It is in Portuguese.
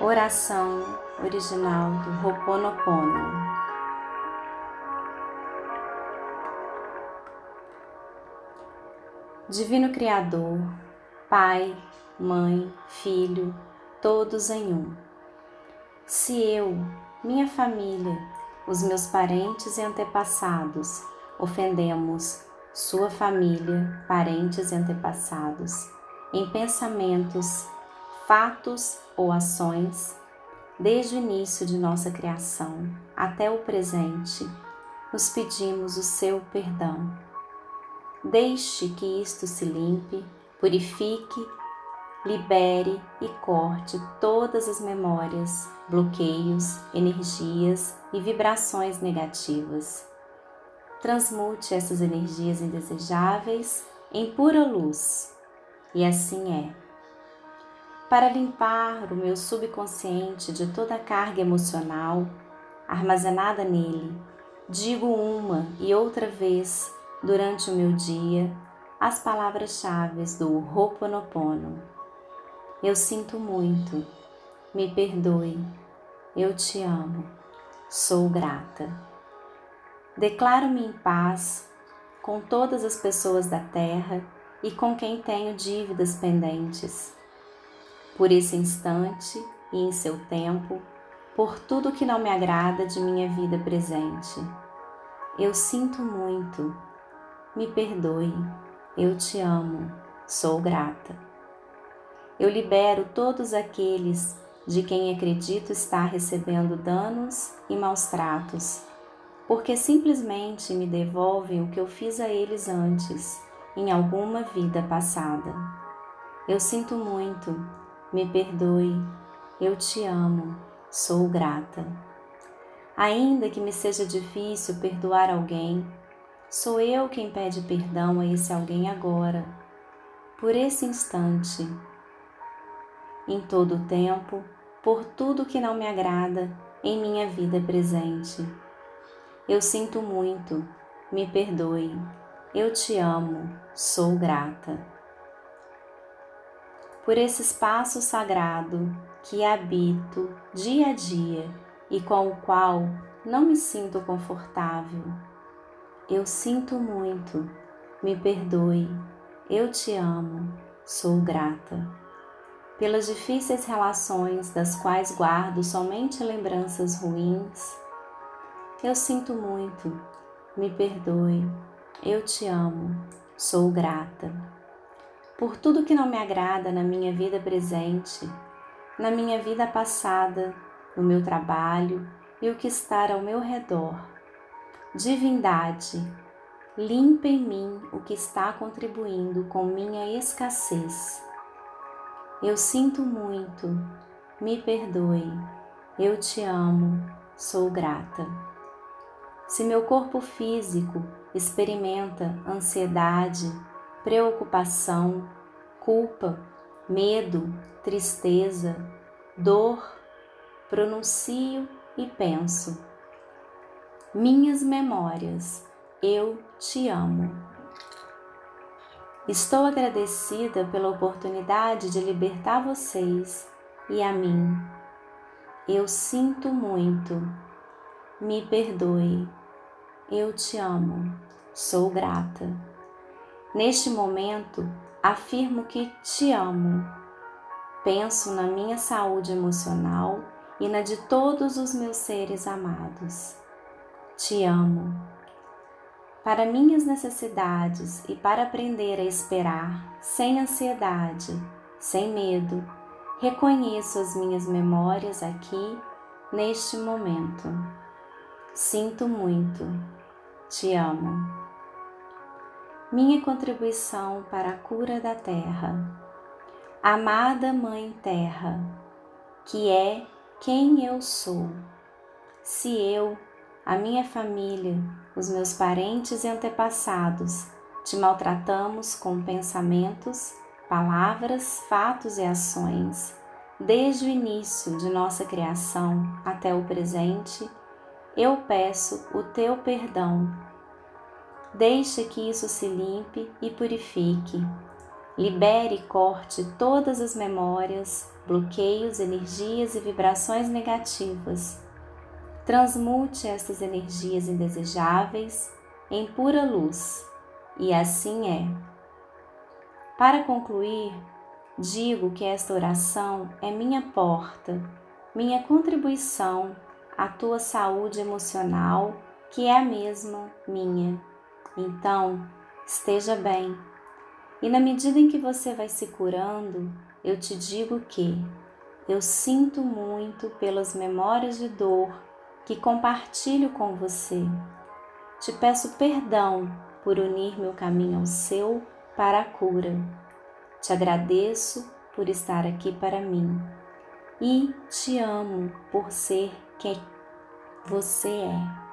Oração original do Ho'oponopono. Divino Criador, Pai, Mãe, Filho, todos em um. Se eu, minha família, os meus parentes e antepassados ofendemos sua família, parentes e antepassados em pensamentos, fatos ou ações, desde o início de nossa criação até o presente, nos pedimos o seu perdão. Deixe que isto se limpe, purifique, libere e corte todas as memórias, bloqueios, energias e vibrações negativas. Transmute essas energias indesejáveis em pura luz, e assim é para limpar o meu subconsciente de toda a carga emocional armazenada nele, digo uma e outra vez durante o meu dia as palavras-chave do Ho'oponopono. Eu sinto muito, me perdoe, eu te amo, sou grata. Declaro-me em paz com todas as pessoas da terra e com quem tenho dívidas pendentes por esse instante e em seu tempo, por tudo que não me agrada de minha vida presente. Eu sinto muito, me perdoe, eu te amo, sou grata. Eu libero todos aqueles de quem acredito estar recebendo danos e maus tratos, porque simplesmente me devolvem o que eu fiz a eles antes, em alguma vida passada. Eu sinto muito, me perdoe, eu te amo, sou grata. Ainda que me seja difícil perdoar alguém, sou eu quem pede perdão a esse alguém agora, por esse instante, em todo o tempo, por tudo que não me agrada em minha vida presente. Eu sinto muito, me perdoe, eu te amo, sou grata por esse espaço sagrado que habito dia a dia e com o qual não me sinto confortável. Eu sinto muito, me perdoe, eu te amo, sou grata. Pelas difíceis relações das quais guardo somente lembranças ruins, eu sinto muito, me perdoe, eu te amo, sou grata por tudo que não me agrada na minha vida presente, na minha vida passada, no meu trabalho e o que está ao meu redor. Divindade, limpa em mim o que está contribuindo com minha escassez. Eu sinto muito, me perdoe, eu te amo, sou grata. Se meu corpo físico experimenta ansiedade, preocupação, culpa, medo, tristeza, dor, pronuncio e penso. Minhas memórias, eu te amo. Estou agradecida pela oportunidade de libertar vocês e a mim. Eu sinto muito. Me perdoe. Eu te amo. Sou grata. Neste momento, afirmo que te amo. Penso na minha saúde emocional e na de todos os meus seres amados. Te amo. Para minhas necessidades e para aprender a esperar sem ansiedade, sem medo, reconheço as minhas memórias aqui, neste momento. Sinto muito. Te amo minha contribuição para a cura da terra. Amada Mãe Terra, que é quem eu sou. Se eu, a minha família, os meus parentes e antepassados te maltratamos com pensamentos, palavras, fatos e ações, desde o início de nossa criação até o presente, eu peço o teu perdão Deixe que isso se limpe e purifique. Libere e corte todas as memórias, bloqueios, energias e vibrações negativas. Transmute essas energias indesejáveis em pura luz, e assim é. Para concluir, digo que esta oração é minha porta, minha contribuição à tua saúde emocional, que é a mesma minha. Então, esteja bem. E na medida em que você vai se curando, eu te digo que eu sinto muito pelas memórias de dor que compartilho com você. Te peço perdão por unir meu caminho ao seu para a cura. Te agradeço por estar aqui para mim e te amo por ser quem você é.